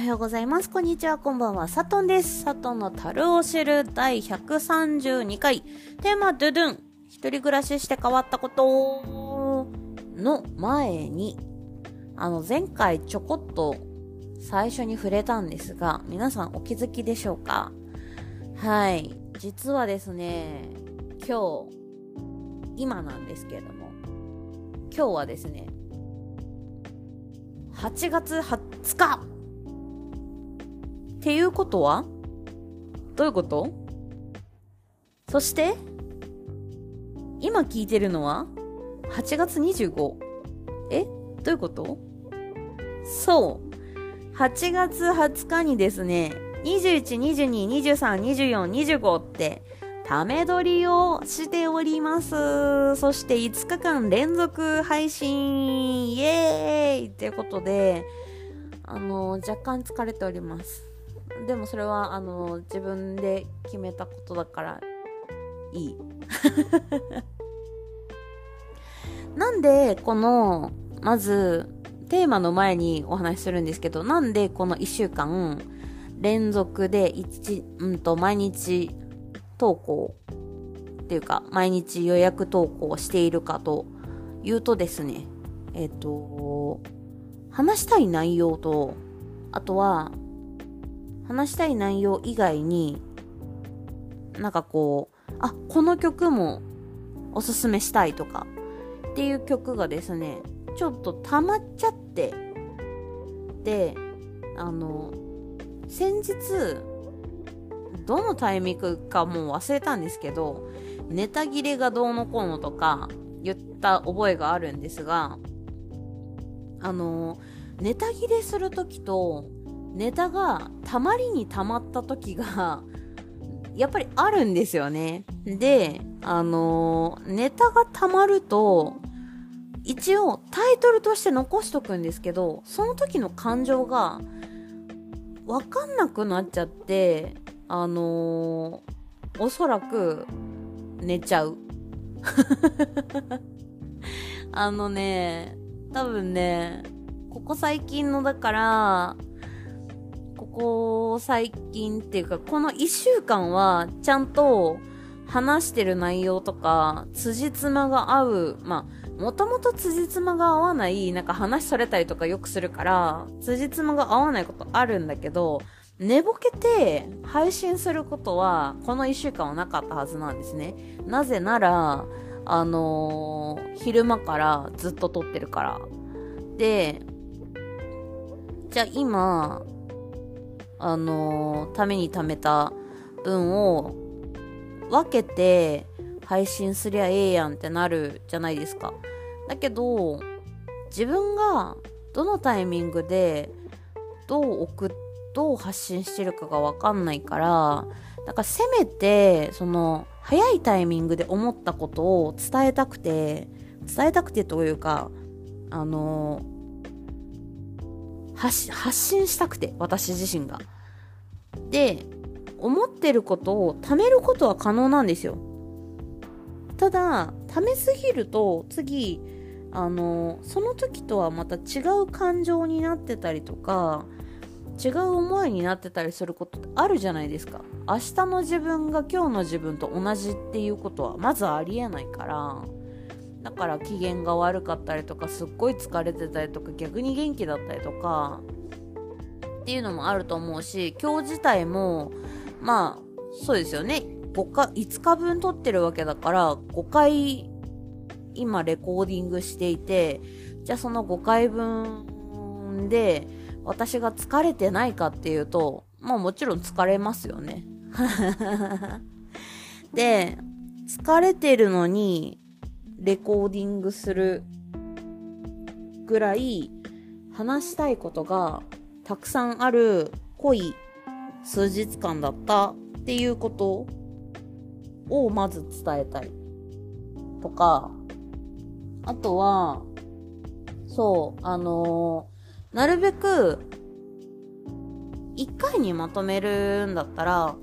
はようございます。こんにちは、こんばんは。サトンです。サトンの樽を知る第132回。テーマ、ドゥドゥン。一人暮らしして変わったことの前に、あの、前回ちょこっと最初に触れたんですが、皆さんお気づきでしょうか？はい。実はですね、今日、今なんですけれども、今日はですね、8月20日っていうことは？どういうこと？そして、今聞いてるのは？8月 25? え？どういうこと？そう。8月20日にですね、21、22、23、24、25って、ため撮りをしております。そして5日間連続配信イエーイっていうことで、あの、若干疲れております。でもそれはあの自分で決めたことだからいい。なんでこのまずテーマの前にお話しするんですけどなんでこの1週間連続で1、うんと、毎日投稿っていうか毎日予約投稿しているかというとですねえっ、と話したい内容とあとは話したい内容以外に、なんかこう、あ、この曲もおすすめしたいとかっていう曲がですね、ちょっと溜まっちゃって、で、あの、先日、どのタイミングかもう忘れたんですけど、ネタ切れがどうのこうのとか言った覚えがあるんですが、あの、ネタ切れするときと、ネタがたまりにたまった時が やっぱりあるんですよね。で、あのー、ネタがたまると、一応タイトルとして残しとくんですけど、その時の感情がわかんなくなっちゃって、あのー、おそらく寝ちゃう。あのね、多分ね、ここ最近のだから、ここ最近っていうか、この1週間はちゃんと話してる内容とか、辻褄が合う、まあ、もともと辻褄が合わない、なんか話されたりとかよくするから、辻褄が合わないことあるんだけど、寝ぼけて配信することは、この1週間はなかったはずなんですね。なぜなら、あのー、昼間からずっと撮ってるから。で、じゃあ今、あの、ために貯めた分を分けて配信すりゃええやんってなるじゃないですか。だけど、自分がどのタイミングでどう送っどう発信してるかがわかんないから、だからせめて、その、早いタイミングで思ったことを伝えたくて、伝えたくてというか、あの発信したくて、私自身が。で、思ってることを貯めることは可能なんですよ。ただ、貯めすぎると、次、あの、その時とはまた違う感情になってたりとか、違う思いになってたりすることってあるじゃないですか。明日の自分が今日の自分と同じっていうことはまずありえないから、だから機嫌が悪かったりとかすっごい疲れてたりとか逆に元気だったりとかっていうのもあると思うし今日自体もまあそうですよね。5か5日分撮ってるわけだから5回今レコーディングしていてじゃあその5回分で私が疲れてないかっていうとまあもちろん疲れますよね。で疲れてるのにレコーディングするぐらい話したいことがたくさんある濃い数日間だったっていうことをまず伝えたいとかあとはそうあのー、なるべく1回にまとめるんだったら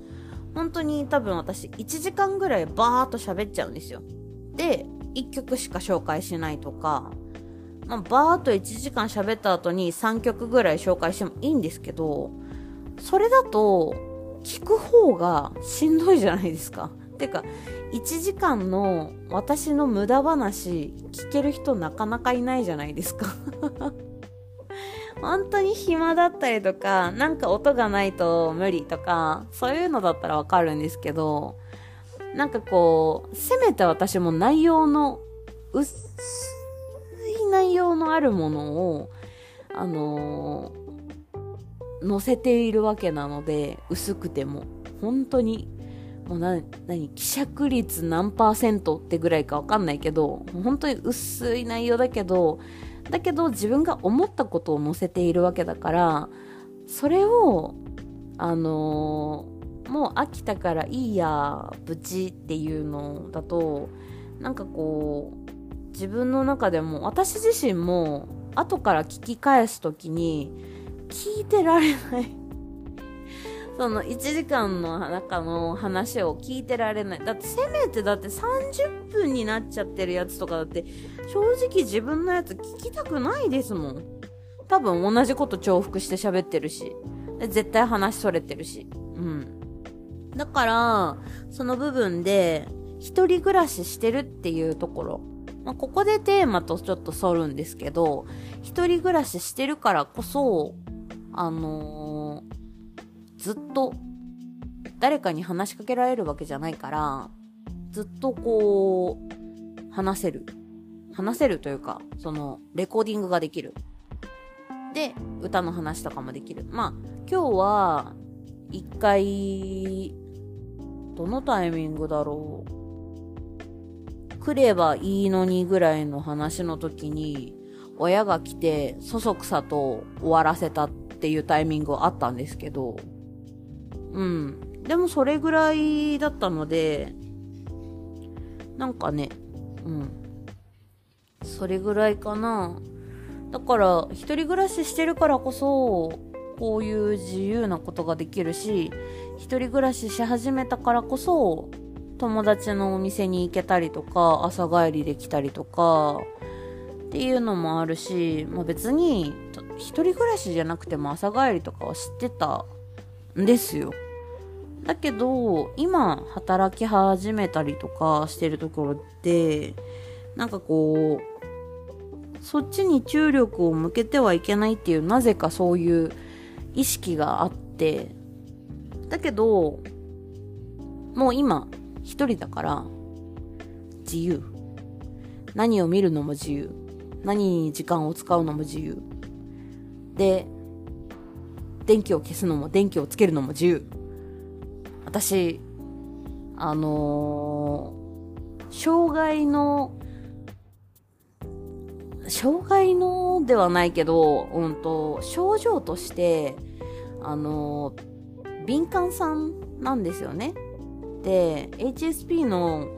本当に多分私1時間ぐらいバーっと喋っちゃうんですよ。で1曲しか紹介しないとか、まあ、バーっと1時間喋った後に3曲ぐらい紹介してもいいんですけど、それだと、聞く方がしんどいじゃないですか。てか、1時間の私の無駄話聞ける人なかなかいないじゃないですか 本当に暇だったりとか、なんか音がないと無理とか、そういうのだったらわかるんですけど、なんかこう、せめて私も内容の、薄い内容のあるものを、あのー、載せているわけなので、薄くても。本当にもうな、何、希釈率何パーセントってぐらいかわかんないけど、本当に薄い内容だけど、だけど自分が思ったことを載せているわけだから、それを、あのー、もう飽きたからいいや、ブチっていうのだと、なんかこう、自分の中でも、私自身も、後から聞き返すときに、聞いてられない その1時間の中の話を聞いてられない。だってせめてだって30分になっちゃってるやつとかだって正直自分のやつ聞きたくないですもん。多分同じこと重複して喋ってるし。絶対話それてるし。うん。だから、その部分で、一人暮らししてるっていうところ。まあ、ここでテーマとちょっと沿るんですけど、一人暮らししてるからこそ、あのーずっと誰かに話しかけられるわけじゃないから、ずっとこう、話せる。話せるというか、その、レコーディングができる。で、歌の話とかもできる。まあ、今日は、一回、どのタイミングだろう？来ればいいのにぐらいの話の時に、親が来て、そそくさと終わらせたっていうタイミングはあったんですけど、うん。でもそれぐらいだったので、なんかね、うん。それぐらいかな。だから、一人暮らししてるからこそ、こういう自由なことができるし、一人暮らしし始めたからこそ、友達のお店に行けたりとか、朝帰りできたりとか、っていうのもあるし、まあ、別に、一人暮らしじゃなくても朝帰りとかは知ってたんですよ。だけど、今、働き始めたりとかしてるところで、なんかこう、そっちに注力を向けてはいけないっていう、なぜかそういう意識があって、だけど、もう今、一人だから、自由。何を見るのも自由。何に時間を使うのも自由。で、電気を消すのも電気をつけるのも自由。私、あのー、障害の、障害のではないけど、うんと、症状として、あの、敏感さんなんですよね。で、HSP の、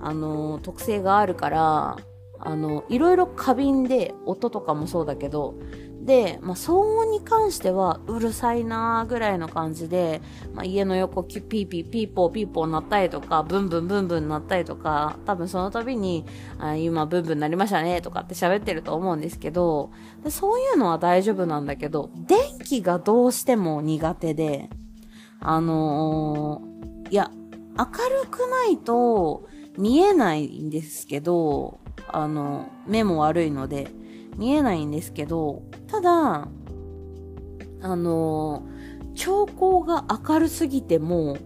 あの、特性があるから、あの、いろいろ過敏で、音とかもそうだけど、で、まあ、騒音に関してはうるさいなーぐらいの感じで、まあ、家の横ピーピーピーポーピーポーなったりとか、ブンブンブンブンなったりとか、多分その度に、あ今ブンブンなりましたねとかって喋ってると思うんですけどで、そういうのは大丈夫なんだけど、電気がどうしても苦手で、あのー、いや、明るくないと見えないんですけど、あの、目も悪いので、見えないんですけど、ただ、あの、兆候が明るすぎても、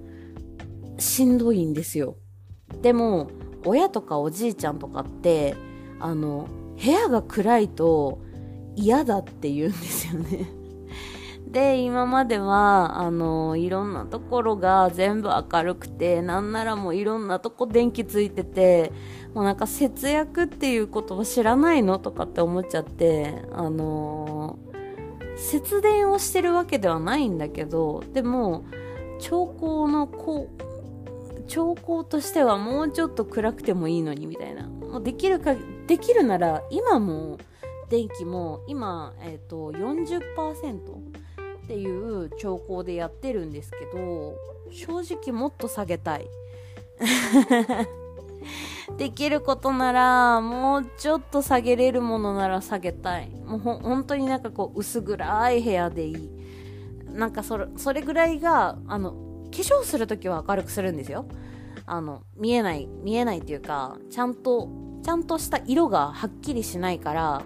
しんどいんですよ。でも、親とかおじいちゃんとかって、あの、部屋が暗いと嫌だって言うんですよね。で、今までは、あの、いろんなところが全部明るくて、なんならもういろんなとこ電気ついてて、もうなんか節約っていうことを知らないのとかって思っちゃって、あのー、節電をしてるわけではないんだけど、でも、兆候のこう、兆候としてはもうちょっと暗くてもいいのにみたいな。もうできるか、できるなら今も電気も今、えっ、ー、と、40%っていう兆候でやってるんですけど、正直もっと下げたい。できることなら、もうちょっと下げれるものなら下げたい。もうほ、本当になんかこう、薄暗い部屋でいい。なんかそれ、それぐらいが、あの、化粧するときは明るくするんですよ。あの、見えない、見えないっていうか、ちゃんと、ちゃんとした色がはっきりしないから、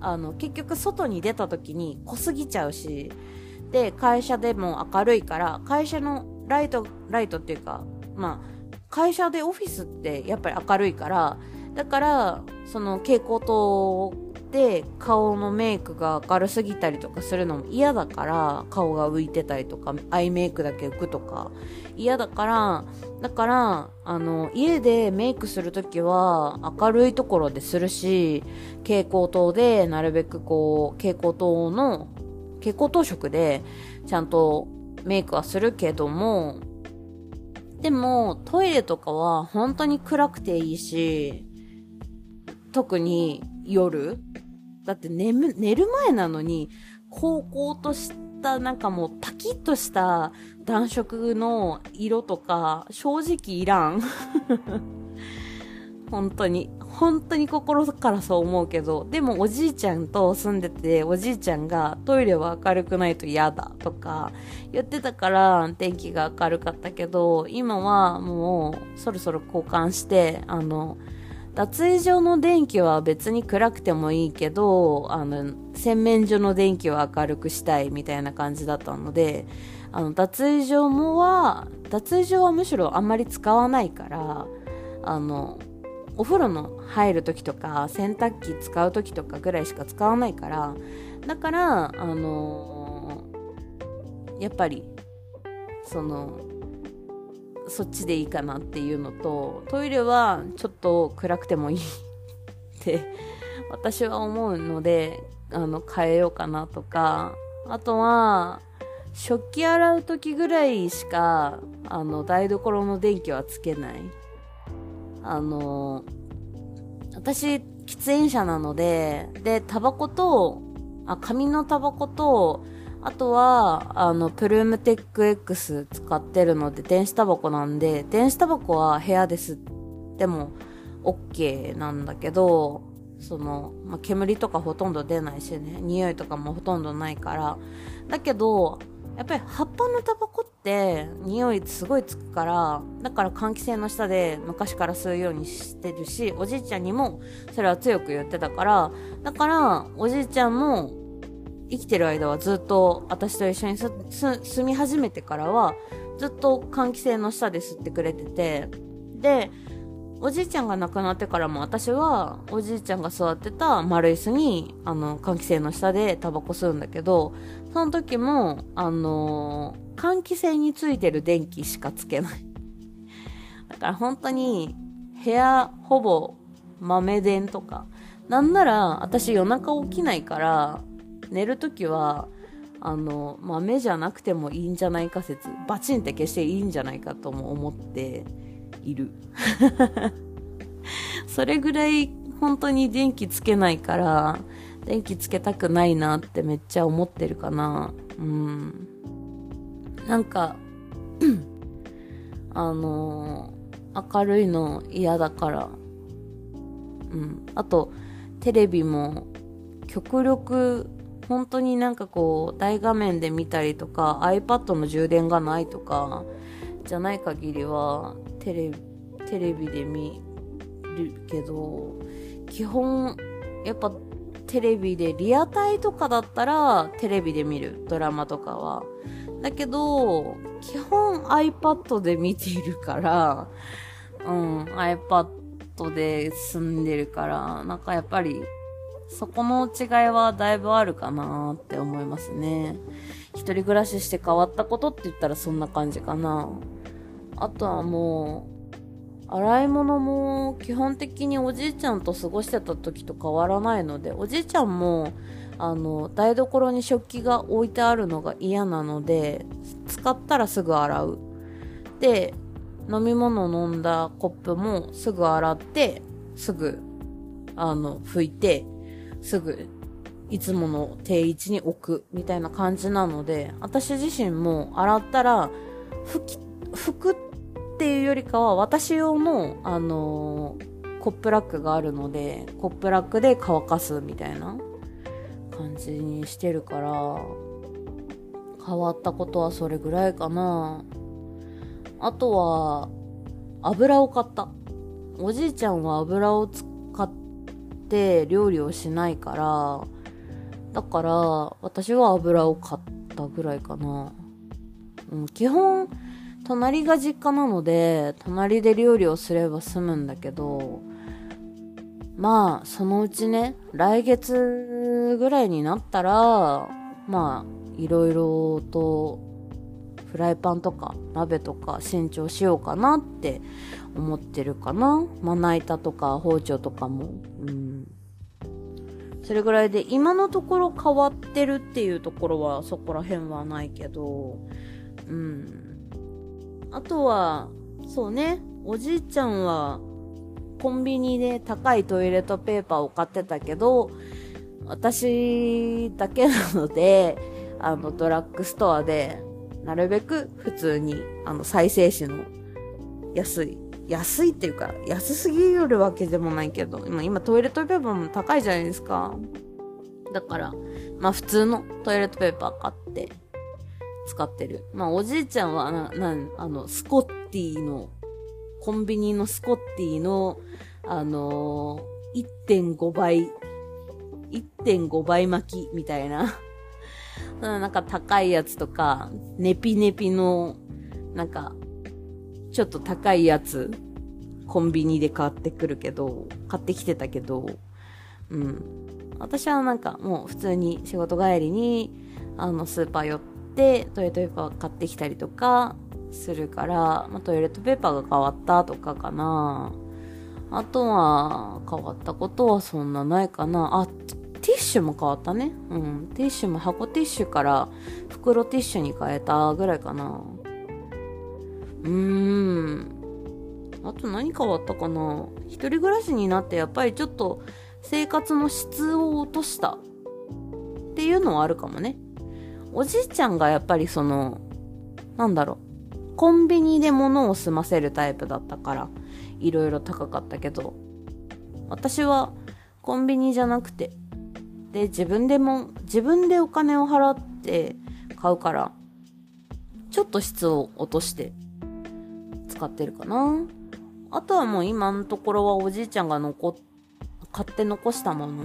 あの、結局外に出た時に濃すぎちゃうし、で、会社でも明るいから、会社のライト、ライトっていうか、まあ、会社でオフィスってやっぱり明るいから、だから、その蛍光灯で顔のメイクが明るすぎたりとかするのも嫌だから、顔が浮いてたりとか、アイメイクだけ浮くとか、嫌だから、だから、あの、家でメイクするときは明るいところでするし、蛍光灯でなるべくこう、蛍光灯の、蛍光灯色でちゃんとメイクはするけども、でも、トイレとかは本当に暗くていいし、特に夜だって眠、寝る前なのに、高校としたなんかもうパキッとした暖色の色とか、正直いらん。本当に。本当に心からそう思うけど、でもおじいちゃんと住んでて、おじいちゃんがトイレは明るくないと嫌だとか言ってたから電気が明るかったけど、今はもうそろそろ交換して、あの、脱衣所の電気は別に暗くてもいいけど、あの、洗面所の電気は明るくしたいみたいな感じだったので、あの、脱衣所もは、脱衣所はむしろあんまり使わないから、あの、お風呂の入る時とか洗濯機使う時とかぐらいしか使わないからだからあのー、やっぱりそのそっちでいいかなっていうのとトイレはちょっと暗くてもいいって私は思うのであの変えようかなとかあとは食器洗う時ぐらいしかあの台所の電気はつけない。あの、私、喫煙者なので、で、タバコと、あ、紙のタバコと、あとは、あの、プルームテック X 使ってるので、電子タバコなんで、電子タバコは部屋ですっても OK なんだけど、その、まあ、煙とかほとんど出ないしね、匂いとかもほとんどないから。だけど、やっぱり葉っぱのタバコって匂いすごいつくから、だから換気扇の下で昔から吸うようにしてるし、おじいちゃんにもそれは強く言ってたから、だからおじいちゃんも生きてる間はずっと私と一緒に住み始めてからはずっと換気扇の下で吸ってくれてて、で、おじいちゃんが亡くなってからも私はおじいちゃんが座ってた丸椅子にあの換気扇の下でタバコ吸うんだけどその時もあの、換気扇についてる電気しかつけない。だから本当に部屋ほぼ豆電とかなんなら私夜中起きないから寝る時はあの豆じゃなくてもいいんじゃないか説バチンって消していいんじゃないかとも思って。いる。それぐらい本当に電気つけないから、電気つけたくないなってめっちゃ思ってるかな。うん。なんか あのー、明るいの嫌だから。うん。あと、テレビも極力本当になんかこう大画面で見たりとか iPad の充電がないとかじゃない限りはテレビテレビで見るけど基本やっぱテレビでリアタイとかだったらテレビで見るドラマとかはだけど基本 iPad で見ているからうん iPad で住んでるからなんかやっぱりそこの違いはだいぶあるかなって思いますね。一人暮らしして変わったことって言ったらそんな感じかな。あとはもう、洗い物も基本的におじいちゃんと過ごしてた時と変わらないので、おじいちゃんも、あの、台所に食器が置いてあるのが嫌なので、使ったらすぐ洗う。で、飲み物飲んだコップもすぐ洗って、すぐ、あの、拭いて、すぐ、いつもの定位置に置く、みたいな感じなので、私自身も洗ったら、拭き、拭くっていうよりかは、私用の、あのー、コップラックがあるので、コップラックで乾かすみたいな感じにしてるから、変わったことはそれぐらいかな。あとは、油を買った。おじいちゃんは油を使って料理をしないから、だから、私は油を買ったぐらいかな。うん、基本、隣が実家なので、隣で料理をすれば済むんだけど、まあ、そのうちね、来月ぐらいになったら、まあ、いろいろと、フライパンとか鍋とか新調しようかなって思ってるかな。まな板とか包丁とかも。うん。それぐらいで、今のところ変わってるっていうところはそこら辺はないけど、うん。あとは、そうね、おじいちゃんは、コンビニで高いトイレットペーパーを買ってたけど、私だけなので、あの、ドラッグストアで、なるべく普通に、あの、再生紙の安い、安いっていうか、安すぎるわけでもないけど、今、今トイレットペーパーも高いじゃないですか。だから、まあ普通のトイレットペーパー買って、使ってる。まあ、おじいちゃんは、な、な、あの、スコッティの、コンビニのスコッティの、あのー、1.5倍、1.5倍巻きみたい な。なんか高いやつとか、ネピネピの、なんか、ちょっと高いやつ、コンビニで買ってくるけど、買ってきてたけど、うん。私はなんかもう普通に仕事帰りに、あの、スーパー寄って、でトイレットペーパー買ってきたりとかするから、まあ、トイレットペーパーが変わったとかかな。あとは変わったことはそんなないかな。あ、ティッシュも変わったね。うん。ティッシュも箱ティッシュから袋ティッシュに変えたぐらいかな。うーん。あと何変わったかな一人暮らしになってやっぱりちょっと生活の質を落としたっていうのはあるかもね。おじいちゃんがやっぱりその、なんだろう、コンビニで物を済ませるタイプだったから、いろいろ高かったけど、私はコンビニじゃなくて、で、自分でも、自分でお金を払って買うから、ちょっと質を落として使ってるかな。あとはもう今のところはおじいちゃんが残っ、買って残したもの、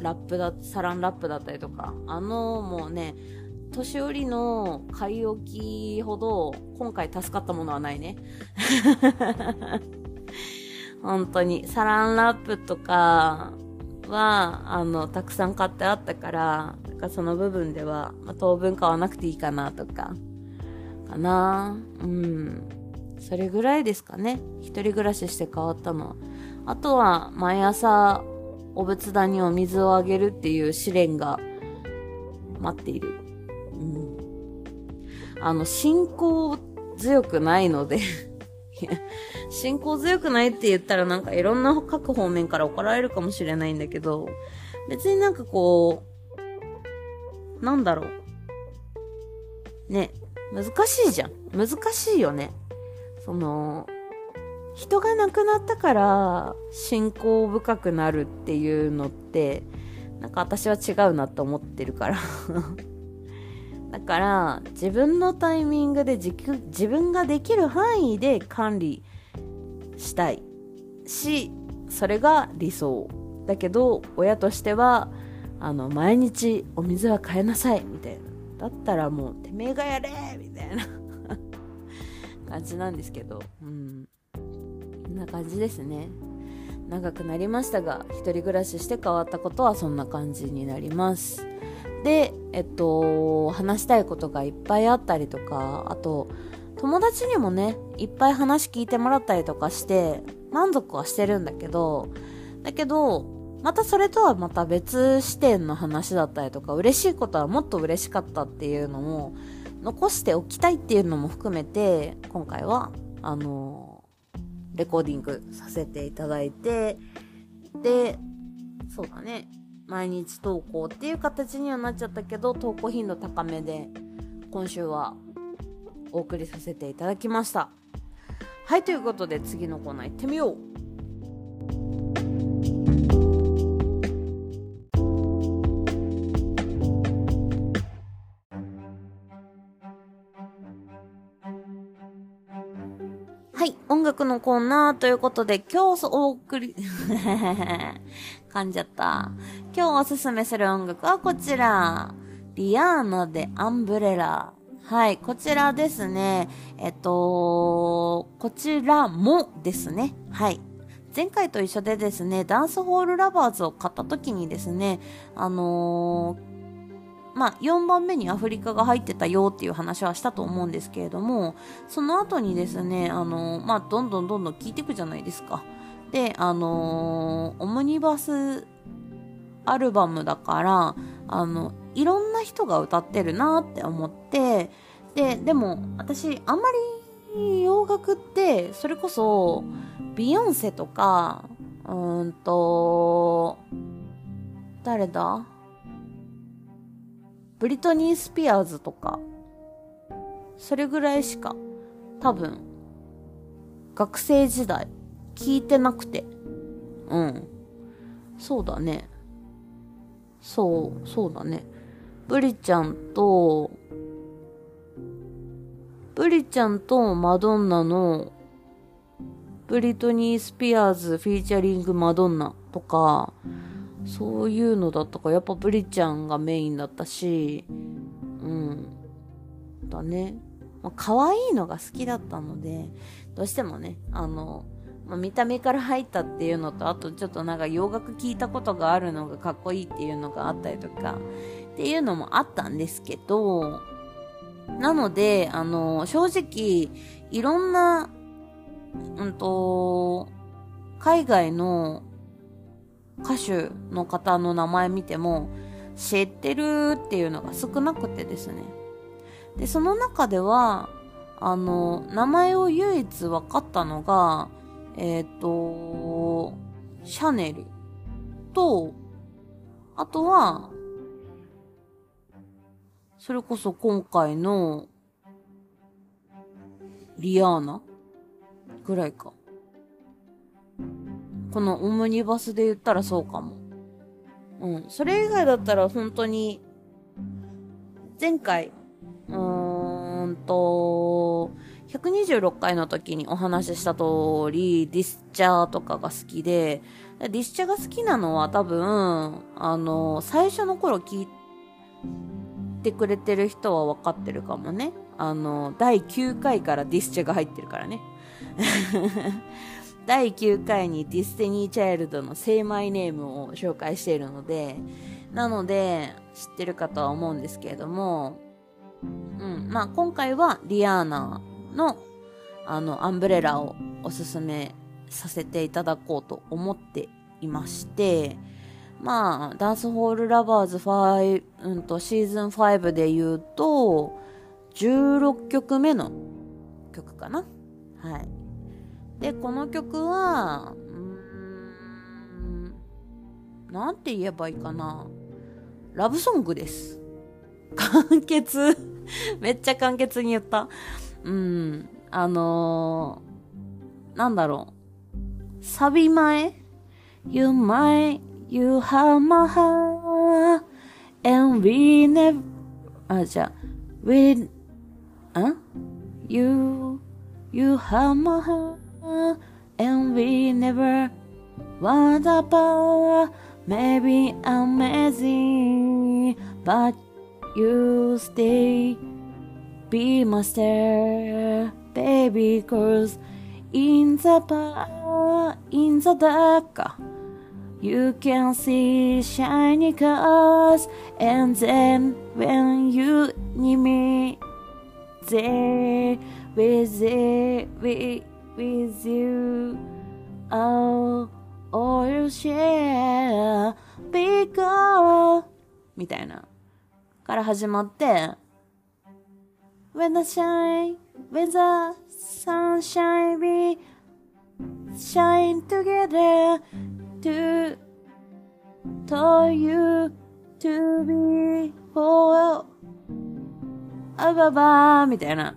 ラップだ、サランラップだったりとか、あの、もうね、年寄りの買い置きほど、今回助かったものはないね。本当に。サランラップとかは、あの、たくさん買ってあったから、かその部分では、まあ、当分買わなくていいかなとか、かなうん。それぐらいですかね。一人暮らしして変わったの。あとは、毎朝、お仏壇にお水をあげるっていう試練が待っている。うん。あの、信仰強くないので 信仰強くないって言ったらなんかいろんな各方面から怒られるかもしれないんだけど、別になんかこう、なんだろう。ね、難しいじゃん。難しいよね。その、人が亡くなったから信仰深くなるっていうのってなんか私は違うなと思ってるから。だから自分のタイミングで自分ができる範囲で管理したいしそれが理想。だけど親としてはあの毎日お水は変えなさいみたいな。だったらもうてめえがやれみたいな 感じなんですけど。うん。な感じですね。長くなりましたが一人暮らしして変わったことはそんな感じになります。でえっと話したいことがいっぱいあったりとかあと友達にもねいっぱい話聞いてもらったりとかして満足はしてるんだけどだけどまたそれとはまた別視点の話だったりとか嬉しいことはもっと嬉しかったっていうのも残しておきたいっていうのも含めて今回はあのレコーディングさせていただいて、で、そうだね、毎日投稿っていう形にはなっちゃったけど、投稿頻度高めで、今週はお送りさせていただきました。はいということで次のコーナー行ってみよう。楽のコーナーということで今日お送り 噛んじゃった今日おすすめする音楽はこちらリアーナでアンブレラはい、こちらですね。えっと、こちらもですね。はい。前回と一緒でですね、ダンスホールラバーズを買った時にですね、あのー、まあ、4番目にアフリカが入ってたよっていう話はしたと思うんですけれども、その後にですね、あの、まあ、どんどんどんどん聞いていくじゃないですか。で、あの、オムニバスアルバムだから、あの、いろんな人が歌ってるなって思って、で、でも私あんまり洋楽ってそれこそビヨンセとか、うんと、誰だ？ブリトニー・スピアーズとか、それぐらいしか多分学生時代聞いてなくて。うん。そうだね。そう、そうだね。ブリちゃんと、ブリちゃんとマドンナのブリトニー・スピアーズフィーチャリングマドンナとか、そういうのだったかやっぱブリちゃんがメインだったし、うん。だね。まあ、可愛いのが好きだったので、どうしてもね、あの、まあ、見た目から入ったっていうのと、あとちょっとなんか洋楽聴いたことがあるのがかっこいいっていうのがあったりとか、っていうのもあったんですけど、なので、あの、正直、いろんな、うんと、海外の歌手の方の名前見ても、知ってるっていうのが少なくてですね。で、その中では、あの、名前を唯一分かったのが、えっ、ー、と、シャネルと、あとは、それこそ今回の、リアーナぐらいか。このオムニバスで言ったらそうかも。うん。それ以外だったら本当に、前回、うーんと、126回の時にお話しした通り、ディスチャーとかが好きで、ディスチャーが好きなのは多分、あの、最初の頃聞いてくれてる人は分かってるかもね。あの、第9回からディスチェが入ってるからね。第9回にディスティニー・チャイルドの Say My Name を紹介しているので、なので、知ってるかとは思うんですけれども、うん、まあ今回はリアーナの、あの、 Umbrella をおすすめさせていただこうと思っていまして、まあ、ダンスホールラバーズ5、うんと、シーズン5で言うと、16曲目の曲かな。はい。で、この曲は、うん、なんて言えばいいかな。ラブソングです。簡潔 めっちゃ簡潔に言った。うん。あのー、なんだろう。サビ前 ?You might You have my heart, and we never, あ、じゃあ、we, あ？You, you have my heart, and we never want apart. Maybe I'm amazing, but you stay, be my star, baby, cause in the bar, in the dark. You can see shiny cars, and then when you need me, there with it, with, with you, oh, all you share, because みたいな。から始まって、When the shine, when the sunshine, we shine together to tell you to be for あばばみたいな。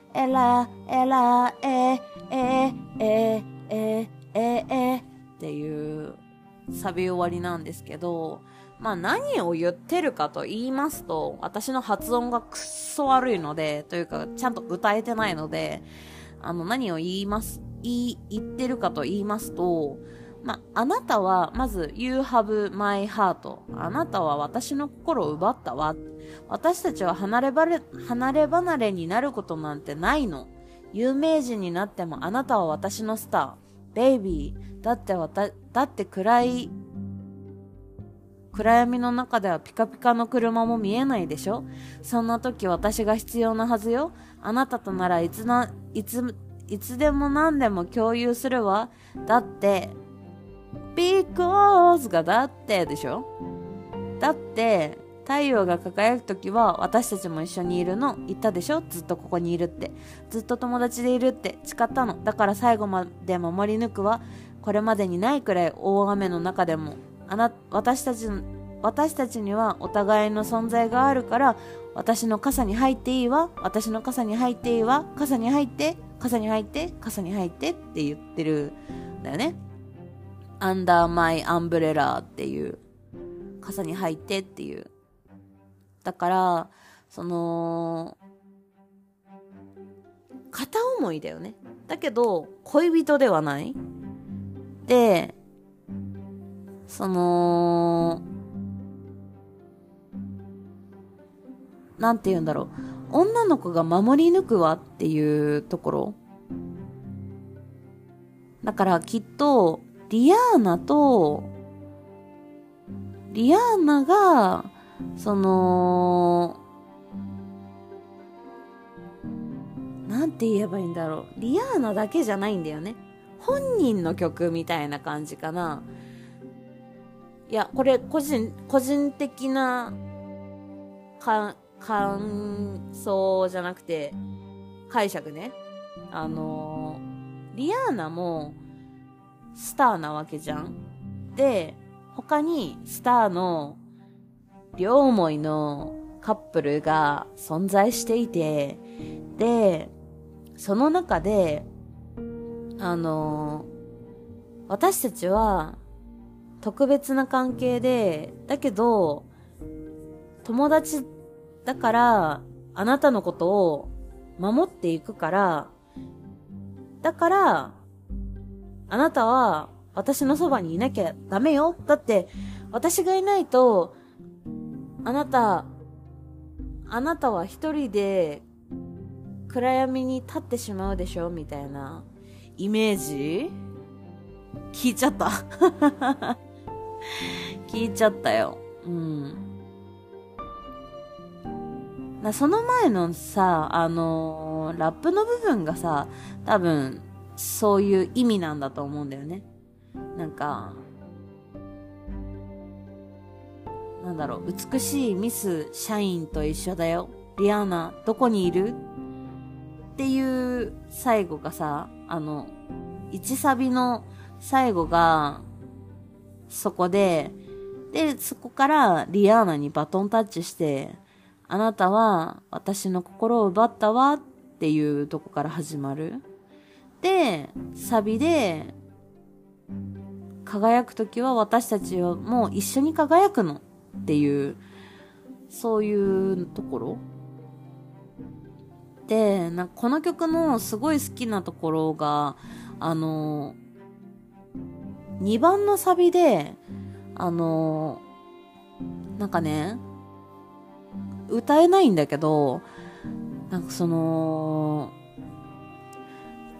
えら、え、え、え、え、え、っていうサビ終わりなんですけど、まあ何を言ってるかと言いますと、私の発音がくっそ悪いので、というかちゃんと歌えてないので、あの何を言います、言、言ってるかと言いますと、まあ、あなたは、まず、You have my heart. あなたは私の心を奪ったわ。私たちは離ればれ、離れ離れになることなんてないの。有名人になってもあなたは私のスター。ベイビー。だってわた、だって暗い暗闇の中ではピカピカの車も見えないでしょ？そんな時私が必要なはずよ。あなたとならいつな、いつ、いつでも何でも共有するわ。だって、because がだってでしょ？だって、太陽が輝く時は私たちも一緒にいるの言ったでしょ？ずっとここにいるって。ずっと友達でいるって誓ったの。だから最後まで守り抜くわ。これまでにないくらい大雨の中でもあな、私たち、私たちにはお互いの存在があるから、私の傘に入っていいわ、私の傘に入っていいわ、傘に入って、傘に入って、傘に入ってって言ってるんだよね。Under my umbrella っていう、傘に入ってっていう。だから、その、片思いだよね。だけど、恋人ではない。で、その、なんて言うんだろう。女の子が守り抜くわっていうところ。だからきっと、リアーナと、リアーナが、その、なんて言えばいいんだろう。リアーナだけじゃないんだよね。本人の曲みたいな感じかな。いや、これ、個人、個人的な、か、感想じゃなくて、解釈ね。あのー、リアーナも、スターなわけじゃん。で、他に、スターの、両思いのカップルが存在していて、で、その中で、あの、私たちは、特別な関係で、だけど、友達だから、あなたのことを守っていくから、だから、あなたは私のそばにいなきゃダメよ。だって、私がいないと、あなた、あなたは一人で暗闇に立ってしまうでしょ？みたいなイメージ？聞いちゃった 聞いちゃったよ。うん。その前のさ、あのー、ラップの部分がさ、多分、そういう意味なんだと思うんだよね。なんか、なんだろう、美しいミス・シャインと一緒だよ。リアーナ、どこにいる？っていう最後がさ、あの、1サビの最後が、そこで、で、そこからリアーナにバトンタッチして、あなたは私の心を奪ったわっていうとこから始まる。で、サビで、輝くときは私たちはもう一緒に輝くのっていう、そういうところ。で、なこの曲のすごい好きなところが、あの、2番のサビで、あのなんかね、歌えないんだけど、なんかその、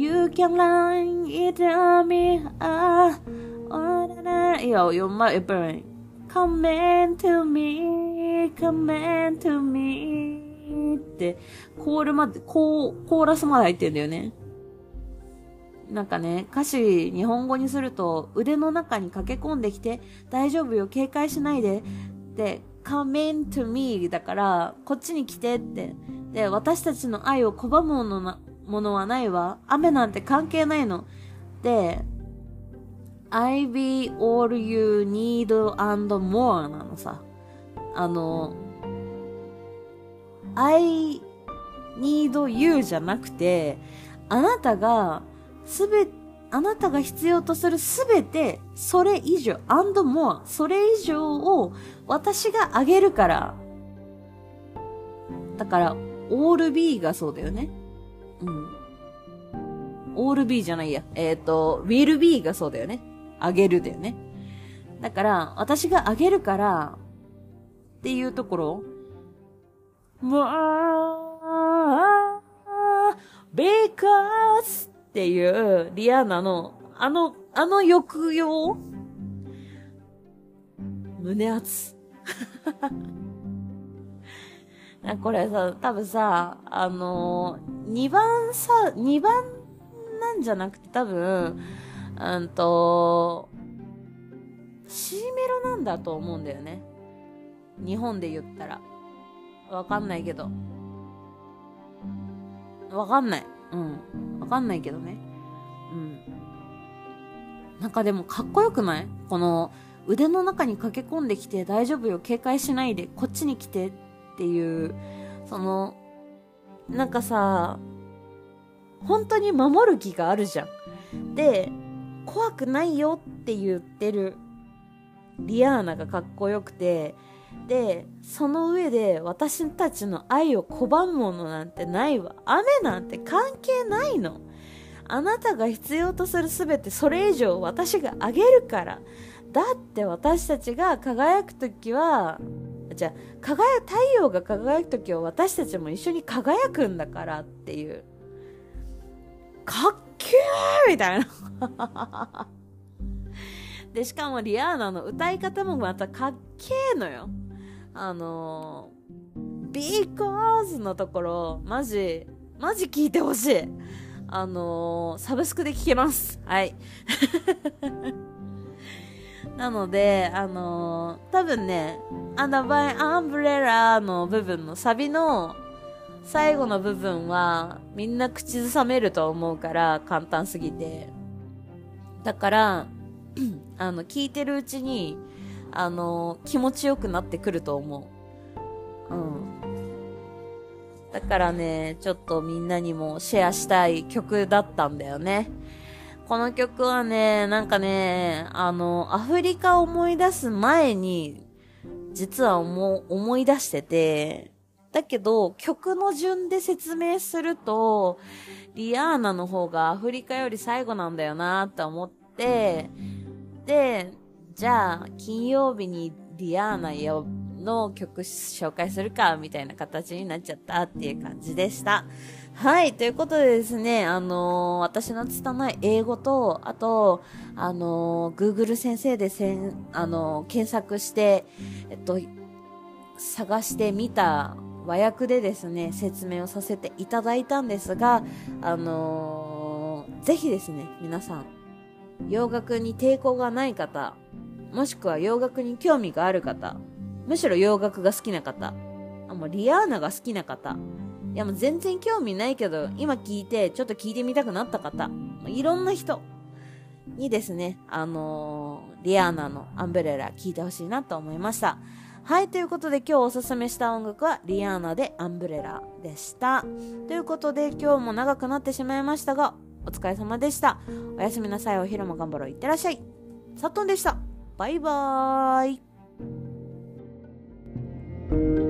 You can lie it on me, ah, oh, na, na. いや、読ま、やっぱり、come into me, come into me って、コールまで、コー、コーラスまで入ってんだよね。なんかね、歌詞日本語にすると、腕の中に駆け込んできて、大丈夫よ、警戒しないで、で、come into me だから、こっちに来てって。で、私たちの愛を拒むものな、ものはないわ。雨なんて関係ないの。で、I be all you need and more なのさ。あの、I need you じゃなくて、あなたがすべ、あなたが必要とするすべて、それ以上、and more、それ以上を私があげるから。だから、all be がそうだよね。うん。all be じゃないや。えっ、ー、と、will be がそうだよね。あげるだよね。だから、私があげるから、っていうところ、もう、because っていうリアーナの、あの、あの抑揚胸熱。これさ、多分さ、あのー、2番さ、2番なんじゃなくて多分、うんと、C メロなんだと思うんだよね。日本で言ったら。わかんないけど。わかんない。うん。わかんないけどね。うん。なんかでもかっこよくない？この腕の中に駆け込んできて大丈夫よ、警戒しないで、こっちに来てっていう、その、なんかさ、本当に守る気があるじゃん。で、怖くないよって言ってるリアーナがかっこよくて、で、その上で私たちの愛を拒むものなんてないわ。雨なんて関係ないの。あなたが必要とする全てそれ以上私があげるから。だって私たちが輝く時は、じゃあ、輝、太陽が輝く時は私たちも一緒に輝くんだからっていう。かっけーみたいな。で、しかもリアーナの歌い方もまたかっけーのよ。あのー、because のところ、マジ、マジ聞いてほしい。あの、サブスクで聞けます。はい。なので、あのー、多分ね、アンダーバイアンブレラの部分のサビの最後の部分はみんな口ずさめると思うから簡単すぎて。だから、あの、聞いてるうちにあの、気持ちよくなってくると思う。うん。だからね、ちょっとみんなにもシェアしたい曲だったんだよね。この曲はね、なんかね、あの、アフリカ思い出す前に、実は思、思い出してて、だけど、曲の順で説明すると、リアーナの方がアフリカより最後なんだよなって思って、で、じゃあ、金曜日にディアーナの曲紹介するか、みたいな形になっちゃったっていう感じでした。はい。ということでですね、あのー、私の拙い英語と、あと、あのー、Google 先生でせん、あのー、検索して、えっと、探してみた和訳でですね、説明をさせていただいたんですが、あのぜひですね、皆さん、洋楽に抵抗がない方、もしくは洋楽に興味がある方、むしろ洋楽が好きな方、あ、もうリアーナが好きな方、いやもう全然興味ないけど、今聞いてちょっと聞いてみたくなった方、いろんな人にですね、あのー、リアーナのアンブレラ聞いてほしいなと思いました。はい、ということで今日おすすめした音楽はリアーナでアンブレラでした。ということで今日も長くなってしまいましたが、お疲れ様でした。おやすみなさい。お昼も頑張ろう。いってらっしゃい。さっとんでした。バイバーイ。Thank you.